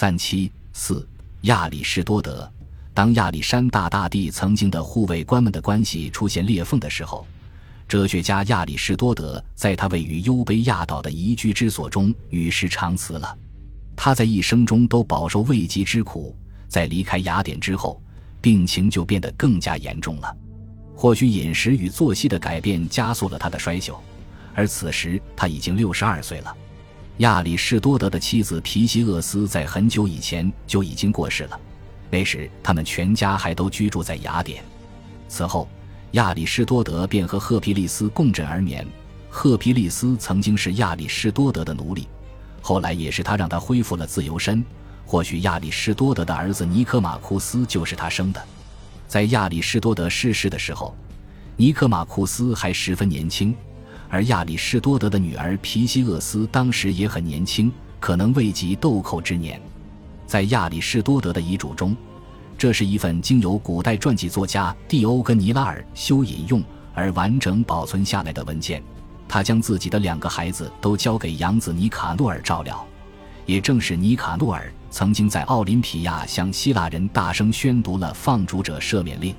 三七四亚里士多德，当亚历山大大帝曾经的护卫官们的关系出现裂缝的时候，哲学家亚里士多德在他位于优卑亚岛的宜居之所中与世长辞了。他在一生中都饱受未及之苦，在离开雅典之后，病情就变得更加严重了。或许饮食与作息的改变加速了他的衰朽，而此时他已经六十二岁了。亚里士多德的妻子皮西厄斯在很久以前就已经过世了，那时他们全家还都居住在雅典。此后，亚里士多德便和赫皮利斯共枕而眠。赫皮利斯曾经是亚里士多德的奴隶，后来也是他让他恢复了自由身。或许亚里士多德的儿子尼科马库斯就是他生的。在亚里士多德逝世的时候，尼科马库斯还十分年轻。而亚里士多德的女儿皮西厄斯当时也很年轻，可能未及豆蔻之年。在亚里士多德的遗嘱中，这是一份经由古代传记作家蒂欧根尼拉尔修引用而完整保存下来的文件。他将自己的两个孩子都交给养子尼卡诺尔照料。也正是尼卡诺尔曾经在奥林匹亚向希腊人大声宣读了放逐者赦免令。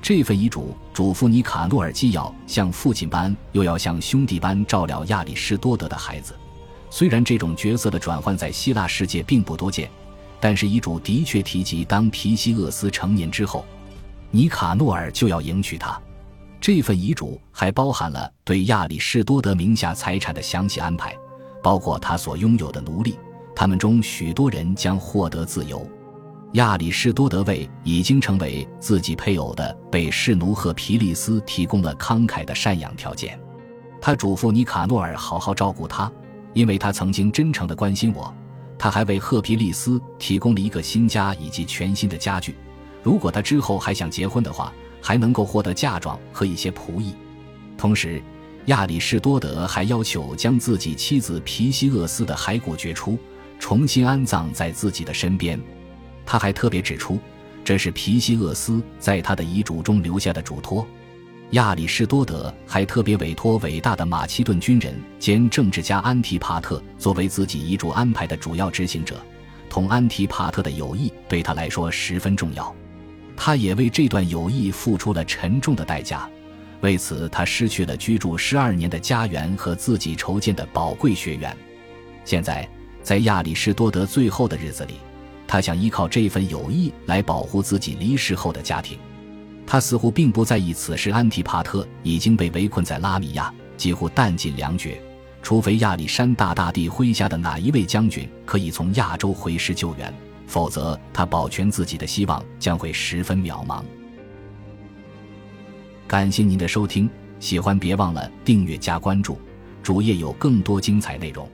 这份遗嘱嘱咐尼卡诺尔既要像父亲般，又要像兄弟般照料亚里士多德的孩子。虽然这种角色的转换在希腊世界并不多见，但是遗嘱的确提及，当皮西厄斯成年之后，尼卡诺尔就要迎娶她。这份遗嘱还包含了对亚里士多德名下财产的详细安排，包括他所拥有的奴隶，他们中许多人将获得自由。亚里士多德为已经成为自己配偶的被士奴赫皮利斯提供了慷慨的赡养条件。他嘱咐尼卡诺尔好好照顾他，因为他曾经真诚地关心我。他还为赫皮利斯提供了一个新家以及全新的家具。如果他之后还想结婚的话，还能够获得嫁妆和一些仆役。同时，亚里士多德还要求将自己妻子皮西厄斯的骸骨掘出，重新安葬在自己的身边。他还特别指出，这是皮西厄斯在他的遗嘱中留下的嘱托。亚里士多德还特别委托伟大的马其顿军人兼政治家安提帕特作为自己遗嘱安排的主要执行者。同安提帕特的友谊对他来说十分重要，他也为这段友谊付出了沉重的代价。为此，他失去了居住十二年的家园和自己筹建的宝贵学园。现在，在亚里士多德最后的日子里。他想依靠这份友谊来保护自己离世后的家庭，他似乎并不在意此时安提帕特已经被围困在拉米亚，几乎弹尽粮绝。除非亚历山大大帝麾下的哪一位将军可以从亚洲回师救援，否则他保全自己的希望将会十分渺茫。感谢您的收听，喜欢别忘了订阅加关注，主页有更多精彩内容。